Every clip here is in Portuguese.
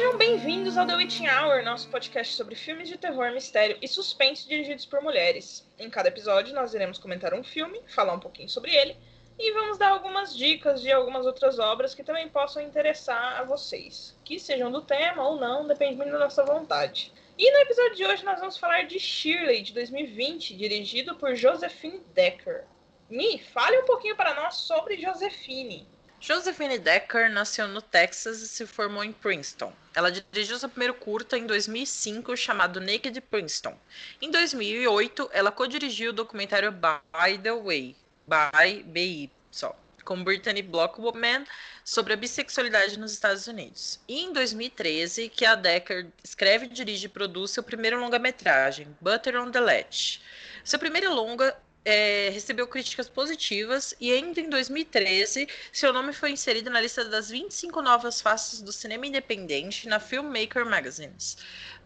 Sejam bem-vindos ao The Witching Hour, nosso podcast sobre filmes de terror, mistério e suspense dirigidos por mulheres. Em cada episódio, nós iremos comentar um filme, falar um pouquinho sobre ele e vamos dar algumas dicas de algumas outras obras que também possam interessar a vocês, que sejam do tema ou não, dependendo da nossa vontade. E no episódio de hoje nós vamos falar de Shirley, de 2020, dirigido por Josephine Decker. Mi, fale um pouquinho para nós sobre Josephine. Josephine Decker nasceu no Texas e se formou em Princeton. Ela dirigiu seu primeiro curta em 2005, chamado Naked Princeton. Em 2008, ela co-dirigiu o documentário By the Way, by BI, só, com Brittany Blockman sobre a bissexualidade nos Estados Unidos. E em 2013, que a Decker escreve, dirige e produz seu primeiro longa-metragem, Butter on the Latch. Seu primeiro longa é, recebeu críticas positivas e ainda em 2013 seu nome foi inserido na lista das 25 novas faces do cinema independente na Filmmaker Magazines.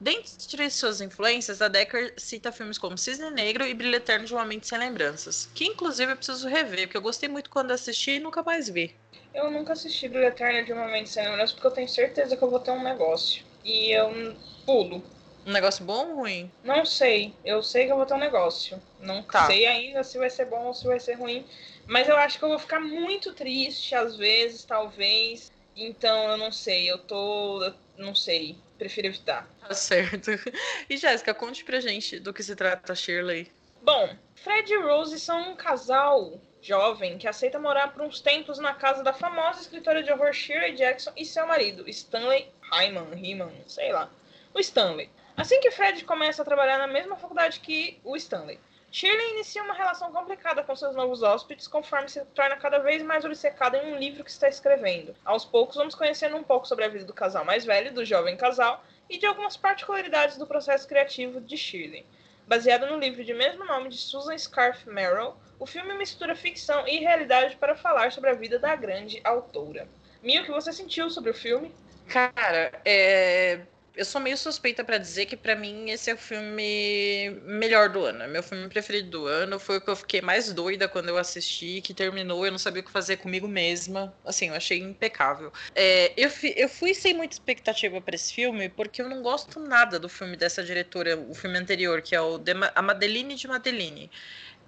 Dentre suas influências, a Decker cita filmes como Cisne Negro e Brilho Eterno de Uma Mente Sem Lembranças, que inclusive eu preciso rever, porque eu gostei muito quando assisti e nunca mais vi. Eu nunca assisti Brilho Eterno de Uma Mente Sem Lembranças porque eu tenho certeza que eu vou ter um negócio. E eu pulo. Um negócio bom ou ruim? Não sei. Eu sei que eu vou ter um negócio. Não Tá. sei ainda se vai ser bom ou se vai ser ruim. Mas eu acho que eu vou ficar muito triste, às vezes, talvez. Então, eu não sei. Eu tô. eu não sei. Prefiro evitar. Tá certo. E Jéssica, conte pra gente do que se trata Shirley. Bom, Fred e Rose são um casal jovem que aceita morar por uns tempos na casa da famosa escritora de horror Shirley Jackson e seu marido, Stanley Hyman, Hyman, sei lá, o Stanley. Assim que Fred começa a trabalhar na mesma faculdade que o Stanley, Shirley inicia uma relação complicada com seus novos hóspedes conforme se torna cada vez mais obcecada em um livro que está escrevendo. Aos poucos, vamos conhecendo um pouco sobre a vida do casal mais velho, do jovem casal, e de algumas particularidades do processo criativo de Shirley. Baseado no livro de mesmo nome de Susan Scarf Merrill, o filme mistura ficção e realidade para falar sobre a vida da grande autora. Mia, o que você sentiu sobre o filme? Cara, é... eu sou meio suspeita pra dizer que pra mim esse é o filme melhor do ano. É meu filme preferido do ano. Foi o que eu fiquei mais doida quando eu assisti, que terminou. Eu não sabia o que fazer comigo mesma. Assim, eu achei impecável. É, eu, eu fui sem muita expectativa pra esse filme, porque eu não gosto nada do filme dessa diretora, o filme anterior, que é o de A Madeline de Madeline.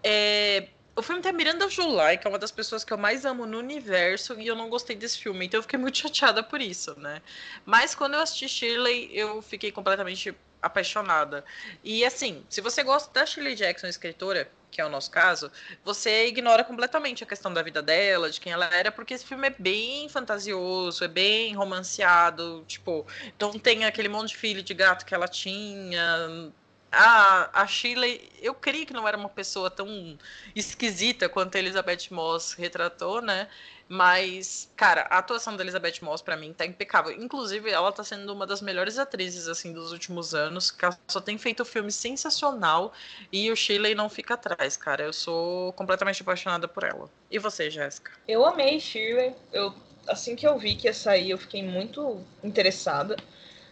É, o filme tem a Miranda July, que é uma das pessoas que eu mais amo no universo, e eu não gostei desse filme, então eu fiquei muito chateada por isso, né? Mas quando eu assisti Shirley, eu fiquei completamente apaixonada. E assim, se você gosta da Shirley Jackson, escritora, que é o nosso caso, você ignora completamente a questão da vida dela, de quem ela era, porque esse filme é bem fantasioso, é bem romanceado, tipo, então tem aquele monte de filho de gato que ela tinha. A, a Shirley, eu creio que não era uma pessoa tão esquisita quanto a Elizabeth Moss retratou, né? Mas, cara, a atuação da Elizabeth Moss pra mim tá impecável. Inclusive, ela tá sendo uma das melhores atrizes assim dos últimos anos, que só tem feito filme sensacional e o Shirley não fica atrás, cara. Eu sou completamente apaixonada por ela. E você, Jéssica? Eu amei Shirley. Eu, assim que eu vi que ia sair, eu fiquei muito interessada.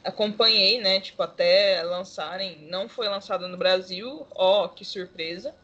Acompanhei, né? Tipo, até lançarem. Não foi lançado no Brasil. Ó, que surpresa.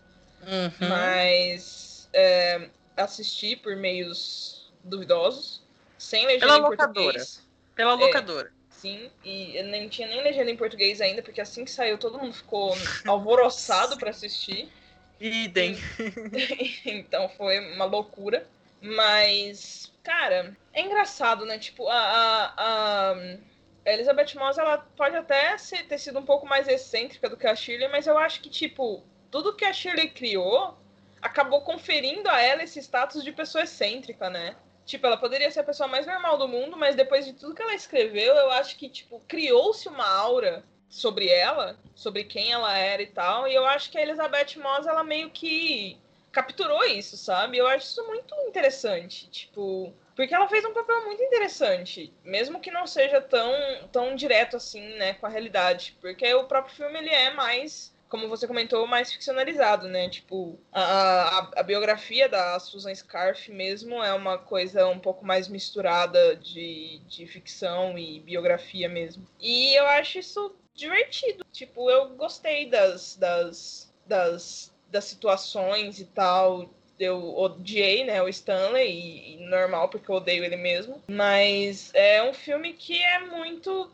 Uhum. Mas é, assisti por meios duvidosos. Sem legenda Pela em locadora. português. Pela É. locadora. Sim, e eu nem tinha nem legenda em português ainda, porque assim que saiu todo mundo ficou alvoroçado pra assistir. Idem. então foi uma loucura. Mas, cara, é engraçado, né? Tipo, a, a, a Elizabeth Moss, ela pode até ser, ter sido um pouco mais excêntrica do que a Shirley, mas eu acho que, tipo, tudo que a Shirley criou acabou conferindo a ela esse status de pessoa excêntrica, né? Tipo, ela poderia ser a pessoa mais normal do mundo, mas depois de tudo que ela escreveu, eu acho que, tipo, criou-se uma aura sobre ela, sobre quem ela era e tal. E eu acho que a Elizabeth Moss, ela meio que capturou isso, sabe? Eu acho isso muito interessante, tipo, porque ela fez um papel muito interessante, mesmo que não seja tão, tão direto assim, né, com a realidade, porque o próprio filme ele é mais como você comentou, mais ficcionalizado, né? Tipo, a, a, a biografia da Susan Scarf mesmo é uma coisa um pouco mais misturada de, de ficção e biografia mesmo. E eu acho isso divertido. Tipo, eu gostei das, das, das, das situações e tal. Eu odiei, né, o Stanley, e, e normal, porque eu odeio ele mesmo. Mas é um filme que é muito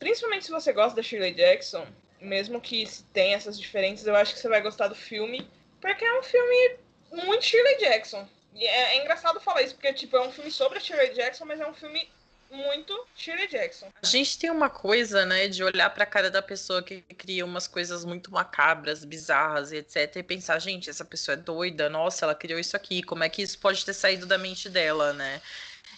principalmente se você gosta da Shirley Jackson, mesmo que tenha essas diferenças, eu acho que você vai gostar do filme, porque é um filme muito Shirley Jackson. E é, é engraçado falar isso, porque tipo, é um filme sobre a Shirley Jackson, mas é um filme muito Shirley Jackson. A gente tem uma coisa, né, de olhar pra cara da pessoa que cria umas coisas muito macabras, bizarras e etc. E pensar, gente, essa pessoa é doida, nossa, ela criou isso aqui, como é que isso pode ter saído da mente dela, né?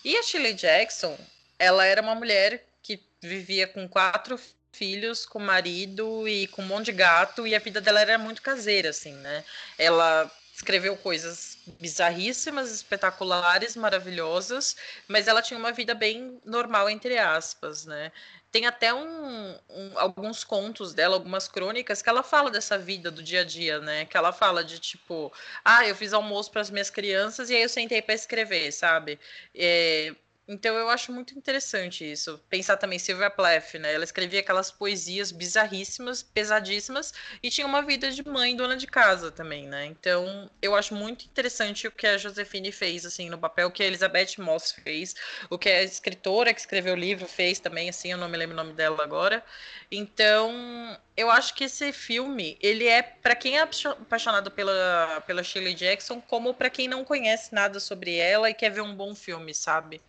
E a Shirley Jackson, ela era uma mulher que vivia com quatro filhos, com marido e com um monte de gato, e a vida dela era muito caseira, assim, né? Ela escreveu coisas bizarríssimas, espetaculares, maravilhosas, mas ela tinha uma vida bem normal, entre aspas, né? Tem até um, um, alguns contos dela, algumas crônicas, que ela fala dessa vida do dia a dia, né? Que ela fala de tipo, ah, eu fiz almoço para as minhas crianças e aí eu sentei para escrever, sabe? É, então eu acho muito interessante isso. Pensar também Silvia Plath, né? Ela escrevia aquelas poesias bizarríssimas, pesadíssimas e tinha uma vida de mãe dona de casa também, né? Então eu acho muito interessante o que a Josefine fez assim no papel, o que a Elizabeth Moss fez, o que a escritora que escreveu o livro fez também, assim, eu não me lembro o nome dela agora. Então, eu acho que esse filme, ele é para quem é apaixonado pela pela Shirley Jackson, como para quem não conhece nada sobre ela e quer ver um bom filme, sabe?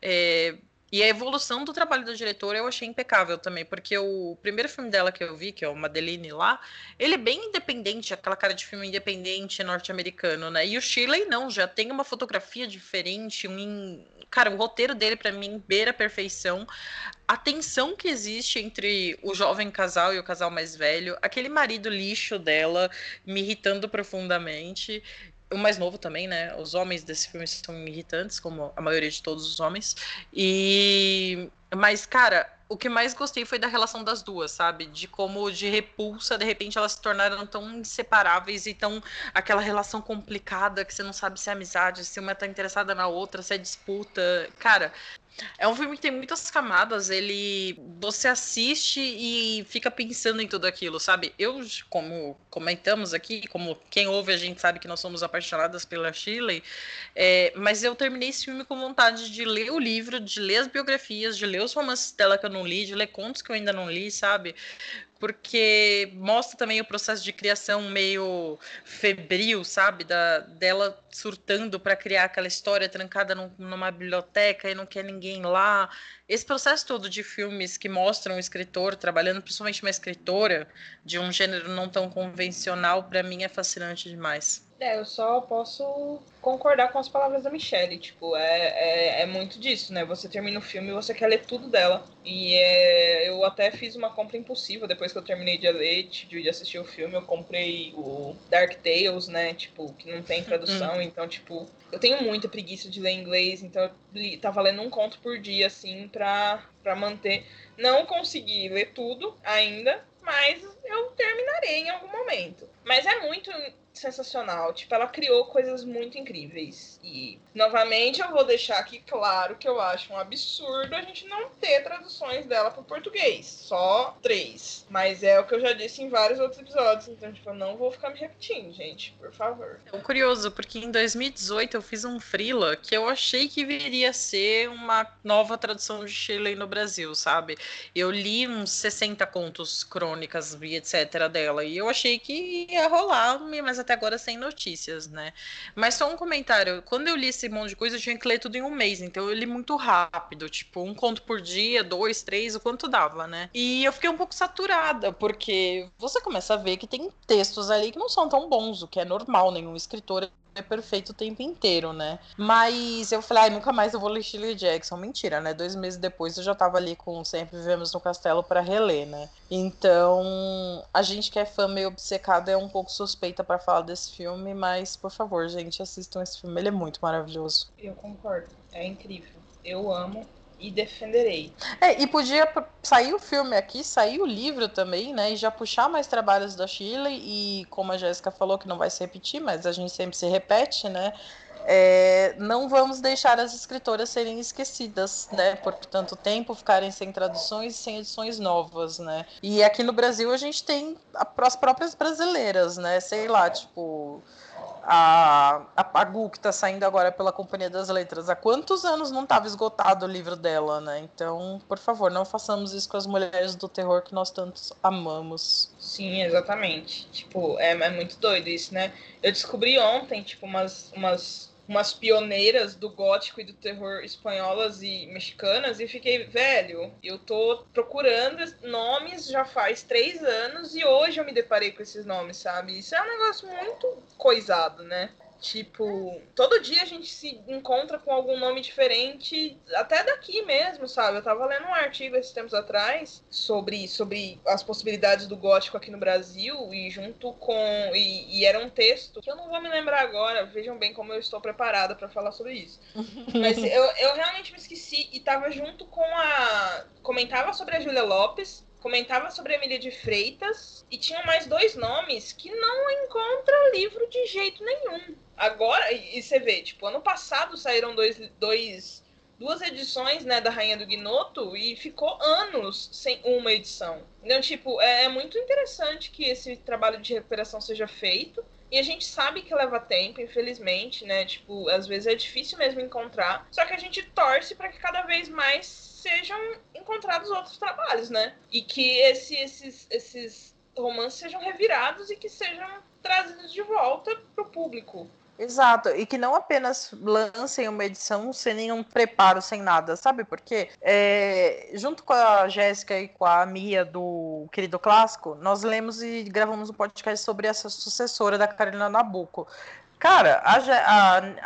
É, e a evolução do trabalho da diretora eu achei impecável também, porque o primeiro filme dela que eu vi, que é o Madeline lá, ele é bem independente, aquela cara de filme independente norte-americano, né? E o Shirley não, já tem uma fotografia diferente, um cara, o roteiro dele para mim beira a perfeição. A tensão que existe entre o jovem casal e o casal mais velho, aquele marido lixo dela me irritando profundamente o mais novo também, né? Os homens desse filme são irritantes, como a maioria de todos os homens. E mas cara, o que mais gostei foi da relação das duas, sabe? De como de repulsa, de repente elas se tornaram tão inseparáveis e tão aquela relação complicada que você não sabe se é amizade, se uma tá interessada na outra, se é disputa. Cara, é um filme que tem muitas camadas, ele você assiste e fica pensando em tudo aquilo, sabe? Eu, como comentamos aqui, como quem ouve a gente sabe que nós somos apaixonadas pela Shirley, é, mas eu terminei esse filme com vontade de ler o livro, de ler as biografias, de ler os romances dela que eu não li, de ler contos que eu ainda não li, sabe? Porque mostra também o processo de criação meio febril, sabe? Da, dela surtando para criar aquela história trancada num, numa biblioteca e não quer ninguém lá. Esse processo todo de filmes que mostram o escritor trabalhando, principalmente uma escritora de um gênero não tão convencional, para mim é fascinante demais. É, eu só posso concordar com as palavras da Michelle. Tipo, é, é, é muito disso, né? Você termina o filme e você quer ler tudo dela. E é, eu até fiz uma compra impulsiva depois que eu terminei de ler, de assistir o filme. Eu comprei o Dark Tales, né? Tipo, que não tem tradução. Hum. então, tipo, eu tenho muita preguiça de ler inglês. Então, eu li, tava lendo um conto por dia, assim, pra, pra manter. Não consegui ler tudo ainda, mas eu terminarei em algum momento. Mas é muito sensacional. Tipo, ela criou coisas muito incríveis. E, novamente, eu vou deixar aqui claro que eu acho um absurdo a gente não ter traduções dela para português. Só três. Mas é o que eu já disse em vários outros episódios. Então, tipo, eu não vou ficar me repetindo, gente. Por favor. É curioso, porque em 2018 eu fiz um freela que eu achei que viria a ser uma nova tradução de Shirley no Brasil, sabe? Eu li uns 60 contos, crônicas e etc. dela. E eu achei que ia rolar, mas até agora sem notícias, né? Mas só um comentário. Quando eu li esse monte de coisa, eu tinha que ler tudo em um mês. Então eu li muito rápido. Tipo, um conto por dia, dois, três, o quanto dava, né? E eu fiquei um pouco saturada, porque você começa a ver que tem textos ali que não são tão bons, o que é normal, nenhum escritor é perfeito o tempo inteiro, né? Mas eu falei, ai, nunca mais eu vou ler Shirley Jackson. Mentira, né? Dois meses depois eu já tava ali com Sempre Vivemos no Castelo para reler, né? Então, a gente que é fã meio obcecada é um pouco suspeita para falar desse filme, mas por favor, gente, assistam esse filme, ele é muito maravilhoso. Eu concordo, é incrível. Eu amo e defenderei. É, e podia sair o filme aqui, sair o livro também, né? E já puxar mais trabalhos da Shirley. E como a Jéssica falou, que não vai se repetir, mas a gente sempre se repete, né? É, não vamos deixar as escritoras serem esquecidas, né? Por tanto tempo, ficarem sem traduções e sem edições novas, né? E aqui no Brasil a gente tem as próprias brasileiras, né? Sei lá, tipo a, a, a Gu, que está saindo agora pela Companhia das Letras, há quantos anos não estava esgotado o livro dela, né? Então, por favor, não façamos isso com as mulheres do terror que nós tantos amamos. Sim, exatamente. Tipo, é, é muito doido isso, né? Eu descobri ontem, tipo, umas, umas umas pioneiras do gótico e do terror espanholas e mexicanas e fiquei, velho, eu tô procurando nomes já faz três anos e hoje eu me deparei com esses nomes, sabe? Isso é um negócio muito coisado, né? Tipo, todo dia a gente se encontra com algum nome diferente, até daqui mesmo, sabe? Eu tava lendo um artigo esses tempos atrás sobre, sobre as possibilidades do gótico aqui no Brasil e junto com. E, e era um texto que eu não vou me lembrar agora, vejam bem como eu estou preparada para falar sobre isso. Mas eu, eu realmente me esqueci e tava junto com a. Comentava sobre a Julia Lopes, comentava sobre a Emília de Freitas e tinha mais dois nomes que não encontra livro de jeito nenhum. Agora, e você vê, tipo, ano passado saíram dois, dois, duas edições, né, da Rainha do Gnoto e ficou anos sem uma edição. Então, tipo, é, é muito interessante que esse trabalho de recuperação seja feito. E a gente sabe que leva tempo, infelizmente, né? Tipo, às vezes é difícil mesmo encontrar. Só que a gente torce para que cada vez mais sejam encontrados outros trabalhos, né? E que esse, esses, esses romances sejam revirados e que sejam trazidos de volta para o público. Exato, e que não apenas lancem uma edição sem nenhum preparo, sem nada, sabe por quê? É, junto com a Jéssica e com a Mia do Querido Clássico, nós lemos e gravamos um podcast sobre essa sucessora da Carolina Nabucco. Cara, a,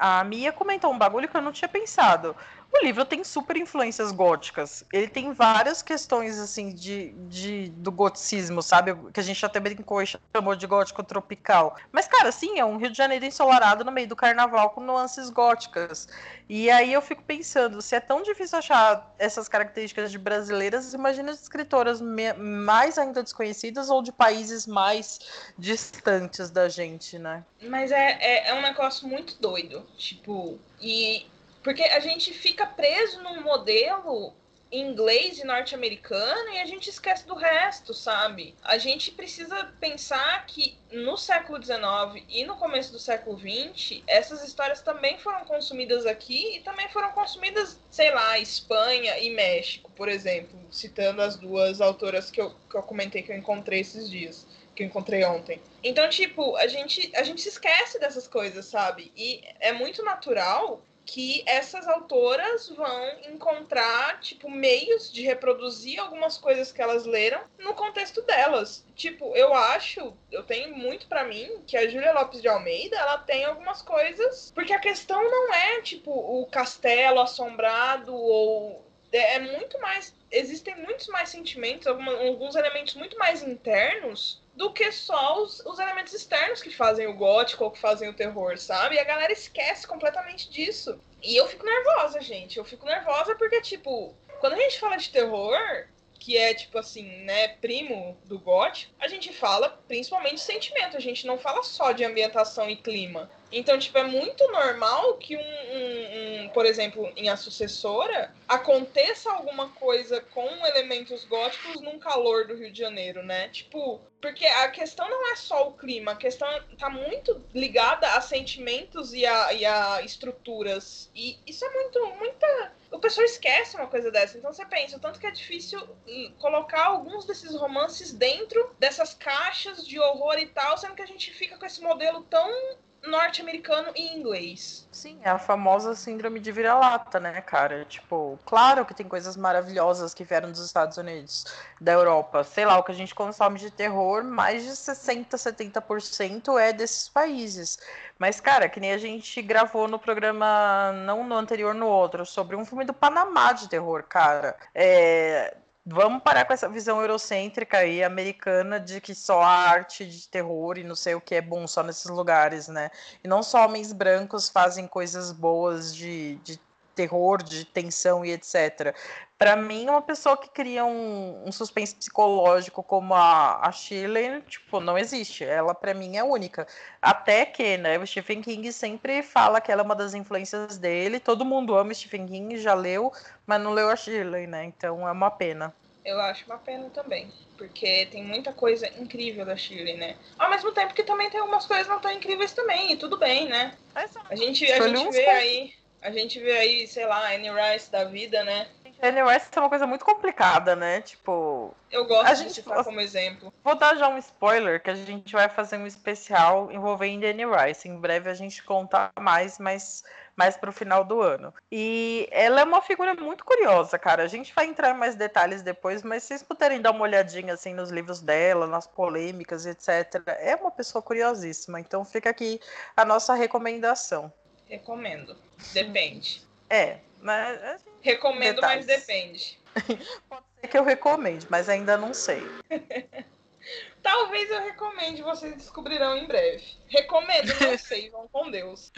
a, a Mia comentou um bagulho que eu não tinha pensado. O livro tem super influências góticas. Ele tem várias questões, assim, de, de, do goticismo, sabe? Que a gente até brincou e chamou de gótico tropical. Mas, cara, sim, é um Rio de Janeiro ensolarado no meio do carnaval com nuances góticas. E aí eu fico pensando, se é tão difícil achar essas características de brasileiras, imagina as escritoras mais ainda desconhecidas ou de países mais distantes da gente, né? Mas é, é, é um negócio muito doido. Tipo, e porque a gente fica preso num modelo inglês e norte-americano e a gente esquece do resto, sabe? A gente precisa pensar que no século XIX e no começo do século XX, essas histórias também foram consumidas aqui e também foram consumidas, sei lá, Espanha e México, por exemplo, citando as duas autoras que eu, que eu comentei que eu encontrei esses dias que eu encontrei ontem. Então, tipo, a gente, a gente se esquece dessas coisas, sabe? E é muito natural que essas autoras vão encontrar, tipo, meios de reproduzir algumas coisas que elas leram no contexto delas. Tipo, eu acho, eu tenho muito para mim que a Júlia Lopes de Almeida, ela tem algumas coisas, porque a questão não é, tipo, o castelo assombrado ou é, é muito mais, existem muitos mais sentimentos, alguns elementos muito mais internos do que só os, os elementos externos que fazem o gótico ou que fazem o terror, sabe? E a galera esquece completamente disso. E eu fico nervosa, gente. Eu fico nervosa porque, tipo, quando a gente fala de terror, que é tipo assim, né, primo do gótico, a gente fala principalmente sentimento, a gente não fala só de ambientação e clima. Então, tipo, é muito normal que um, um, um, por exemplo, em A Sucessora, aconteça alguma coisa com elementos góticos num calor do Rio de Janeiro, né? Tipo, porque a questão não é só o clima, a questão tá muito ligada a sentimentos e a, e a estruturas. E isso é muito, muita. O pessoal esquece uma coisa dessa. Então você pensa, tanto que é difícil colocar alguns desses romances dentro dessas caixas de horror e tal, sendo que a gente fica com esse modelo tão norte-americano e inglês. Sim, é a famosa síndrome de vira-lata, né, cara? Tipo, claro que tem coisas maravilhosas que vieram dos Estados Unidos, da Europa. Sei lá, o que a gente consome de terror, mais de 60, 70% é desses países. Mas, cara, que nem a gente gravou no programa, não no anterior, no outro, sobre um filme do Panamá de terror, cara. É, Vamos parar com essa visão eurocêntrica e americana de que só a arte de terror e não sei o que é bom só nesses lugares, né? E não só homens brancos fazem coisas boas de, de terror, de tensão e etc. Para mim, uma pessoa que cria um, um suspense psicológico como a, a Shirley, tipo, não existe. Ela, para mim, é única. Até que, né, o Stephen King sempre fala que ela é uma das influências dele. Todo mundo ama Stephen King, já leu, mas não leu a Shirley, né? Então é uma pena. Eu acho uma pena também. Porque tem muita coisa incrível da Shirley, né? Ao mesmo tempo que também tem algumas coisas não tão incríveis também, e tudo bem, né? A gente, a gente vê aí. A gente vê aí, sei lá, Annie Rice da vida, né? Annie Rice é uma coisa muito complicada, né? Tipo. Eu gosto a de gente, citar como exemplo. Vou dar já um spoiler que a gente vai fazer um especial envolvendo Annie Rice. Em breve a gente conta mais, mas mais para o final do ano. E ela é uma figura muito curiosa, cara. A gente vai entrar em mais detalhes depois, mas se vocês puderem dar uma olhadinha assim nos livros dela, nas polêmicas, etc. É uma pessoa curiosíssima. Então fica aqui a nossa recomendação. Recomendo. Depende. É, mas. Assim, Recomendo, detalhes. mas depende. Pode ser que eu recomende, mas ainda não sei. Talvez eu recomende, vocês descobrirão em breve. Recomendo, não sei, vão com Deus.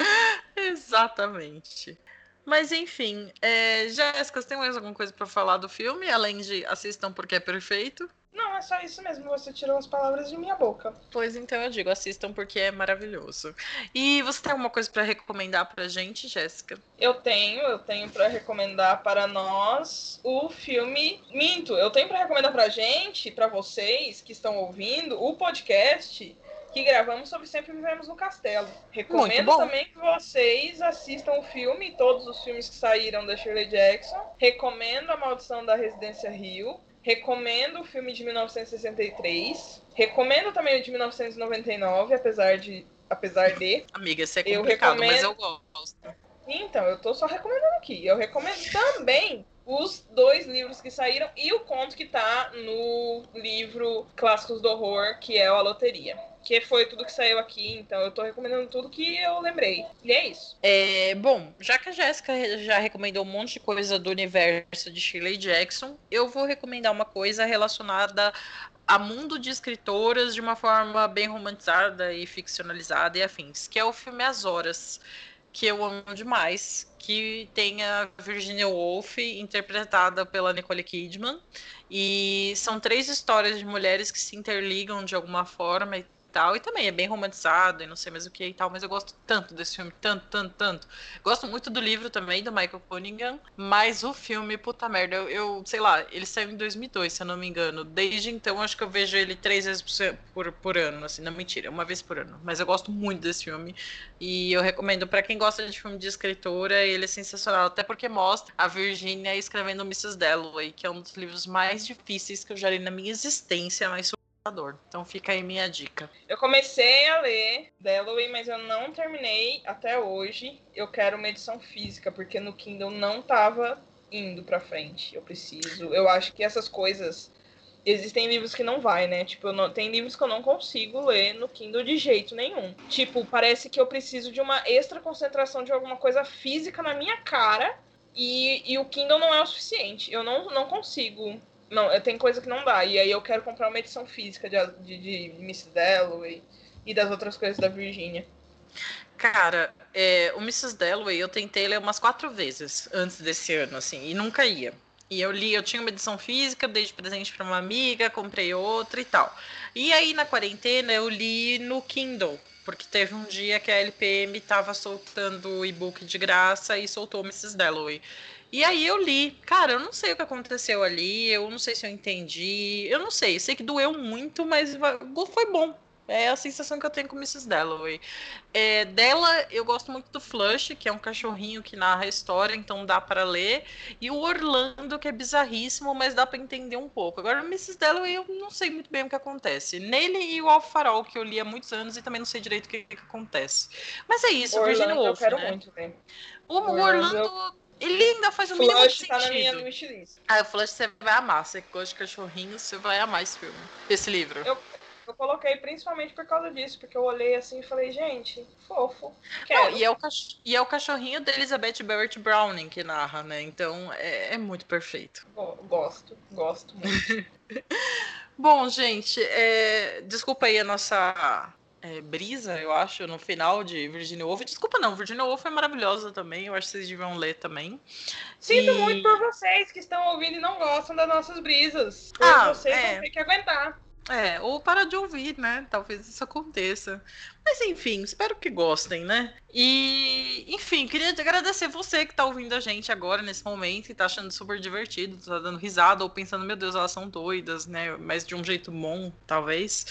Exatamente. Mas enfim, é, Jéssica, você tem mais alguma coisa para falar do filme, além de assistam porque é perfeito? Não, é só isso mesmo. Você tirou as palavras de minha boca. Pois então eu digo, assistam porque é maravilhoso. E você tem alguma coisa para recomendar pra gente, Jéssica? Eu tenho, eu tenho para recomendar para nós o filme Minto. Eu tenho para recomendar pra gente, para vocês que estão ouvindo, o podcast que gravamos sobre Sempre Vivemos no Castelo. Recomendo também que vocês assistam o filme, todos os filmes que saíram da Shirley Jackson. Recomendo A Maldição da Residência Rio. Recomendo o filme de 1963. Recomendo também o de 1999, apesar de. Apesar de. Amiga, isso é complicado, eu recomendo... mas eu gosto. Então, eu tô só recomendando aqui. Eu recomendo também os dois livros que saíram e o conto que tá no livro Clássicos do Horror, que é o A Loteria que foi tudo que saiu aqui, então eu tô recomendando tudo que eu lembrei. E é isso. É, bom, já que a Jéssica já recomendou um monte de coisa do universo de Shirley Jackson, eu vou recomendar uma coisa relacionada a mundo de escritoras de uma forma bem romantizada e ficcionalizada e afins, que é o filme As Horas, que eu amo demais, que tem a Virginia Woolf interpretada pela Nicole Kidman, e são três histórias de mulheres que se interligam de alguma forma e tal. E também é bem romantizado e não sei mais o que e tal, mas eu gosto tanto desse filme, tanto, tanto, tanto. Gosto muito do livro também, do Michael Cunningham, mas o filme, puta merda, eu, eu sei lá, ele saiu em 2002, se eu não me engano. Desde então, acho que eu vejo ele três vezes por, por ano, assim, não mentira, uma vez por ano. Mas eu gosto muito desse filme e eu recomendo para quem gosta de filme de escritora, ele é sensacional, até porque mostra a Virginia escrevendo Mrs. Dalloway, que é um dos livros mais difíceis que eu já li na minha existência, mas então fica aí minha dica. Eu comecei a ler Dalloway, mas eu não terminei até hoje. Eu quero uma edição física, porque no Kindle não tava indo pra frente. Eu preciso. Eu acho que essas coisas. Existem livros que não vai, né? Tipo, não... tem livros que eu não consigo ler no Kindle de jeito nenhum. Tipo, parece que eu preciso de uma extra concentração de alguma coisa física na minha cara. E, e o Kindle não é o suficiente. Eu não, não consigo não, tem coisa que não dá. E aí eu quero comprar uma edição física de, de, de Miss Dalloway e das outras coisas da Virginia. Cara, é, o Mrs. Dalloway eu tentei ler umas quatro vezes antes desse ano, assim, e nunca ia. E eu li, eu tinha uma edição física, dei de presente para uma amiga, comprei outra e tal. E aí na quarentena eu li no Kindle, porque teve um dia que a LPM estava soltando o e-book de graça e soltou Mrs. Dalloway. E aí eu li. Cara, eu não sei o que aconteceu ali, eu não sei se eu entendi, eu não sei. Sei que doeu muito, mas foi bom. É a sensação que eu tenho com Mrs. Dalloway. É, dela, eu gosto muito do Flush, que é um cachorrinho que narra a história, então dá para ler. E o Orlando, que é bizarríssimo, mas dá para entender um pouco. Agora, Mrs. Dalloway, eu não sei muito bem o que acontece. Nele e o Alfarol, que eu li há muitos anos e também não sei direito o que, que acontece. Mas é isso, Orlando, Virginia Woolf, eu quero né? muito ver. O Orlando... Orlando ele ainda faz um mínimo de tá na minha wishlist. Ah, o Flush você vai amar. Você gosta de cachorrinhos, você vai amar esse filme. Esse livro. Eu, eu coloquei principalmente por causa disso, porque eu olhei assim e falei, gente, fofo. Não, e, é o e é o cachorrinho da Elizabeth Barrett Browning que narra, né? Então é, é muito perfeito. Gosto, gosto muito. Bom, gente, é... desculpa aí a nossa é, brisa, eu acho, no final de Virginia Woolf. Desculpa não, Virginia Woolf é maravilhosa também, eu acho que vocês deviam ler também. Sinto e... muito por vocês que estão ouvindo e não gostam das nossas brisas. Ah, vocês é. vão ter que aguentar. É, ou para de ouvir, né? Talvez isso aconteça. Mas enfim, espero que gostem, né? E enfim, queria agradecer você que tá ouvindo a gente agora, nesse momento, e tá achando super divertido, tá dando risada, ou pensando, meu Deus, elas são doidas, né? Mas de um jeito bom, talvez.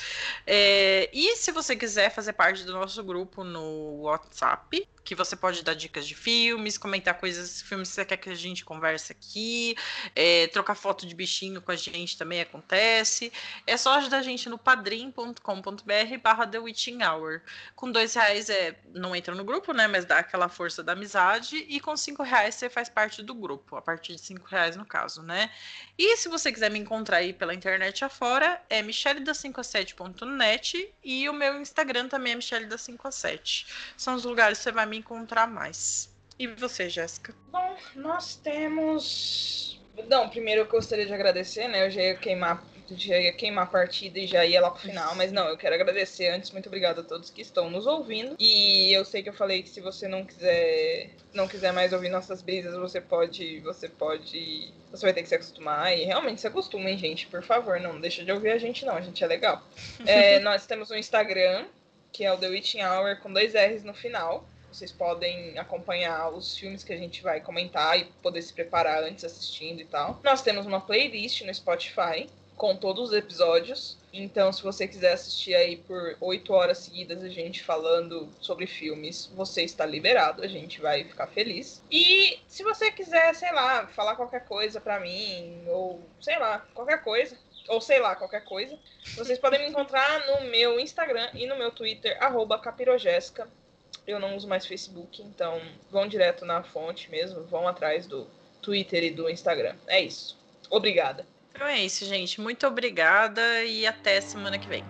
É, e se você quiser fazer parte do nosso grupo no WhatsApp, que você pode dar dicas de filmes, comentar coisas, filmes que você quer que a gente converse aqui, é, trocar foto de bichinho com a gente também acontece. É só ajudar a gente no padrim.com.br barra The Witching Hour. Com dois reais é, não entra no grupo, né? Mas dá aquela força da amizade. E com cinco reais você faz parte do grupo, a partir de cinco reais no caso, né? E se você quiser me encontrar aí pela internet afora, é micheledas57.net e o meu Instagram também é micheledas57. São os lugares que você vai me encontrar mais. E você, Jéssica? Bom, nós temos. Não, primeiro eu gostaria de agradecer, né? Eu já ia queimar, já ia queimar a partida e já ia lá pro final, mas não, eu quero agradecer antes. Muito obrigada a todos que estão nos ouvindo. E eu sei que eu falei que se você não quiser, não quiser mais ouvir nossas brisas, você pode, você pode, você vai ter que se acostumar e realmente se acostumem, gente, por favor, não deixa de ouvir a gente não, a gente é legal. É, nós temos um Instagram que é o The Witching Hour com dois R's no final. Vocês podem acompanhar os filmes que a gente vai comentar e poder se preparar antes assistindo e tal. Nós temos uma playlist no Spotify com todos os episódios. Então, se você quiser assistir aí por oito horas seguidas a gente falando sobre filmes, você está liberado, a gente vai ficar feliz. E se você quiser, sei lá, falar qualquer coisa pra mim, ou sei lá, qualquer coisa, ou sei lá, qualquer coisa, vocês podem me encontrar no meu Instagram e no meu Twitter, arroba eu não uso mais Facebook, então vão direto na fonte mesmo, vão atrás do Twitter e do Instagram. É isso. Obrigada. Então é isso, gente. Muito obrigada e até semana que vem.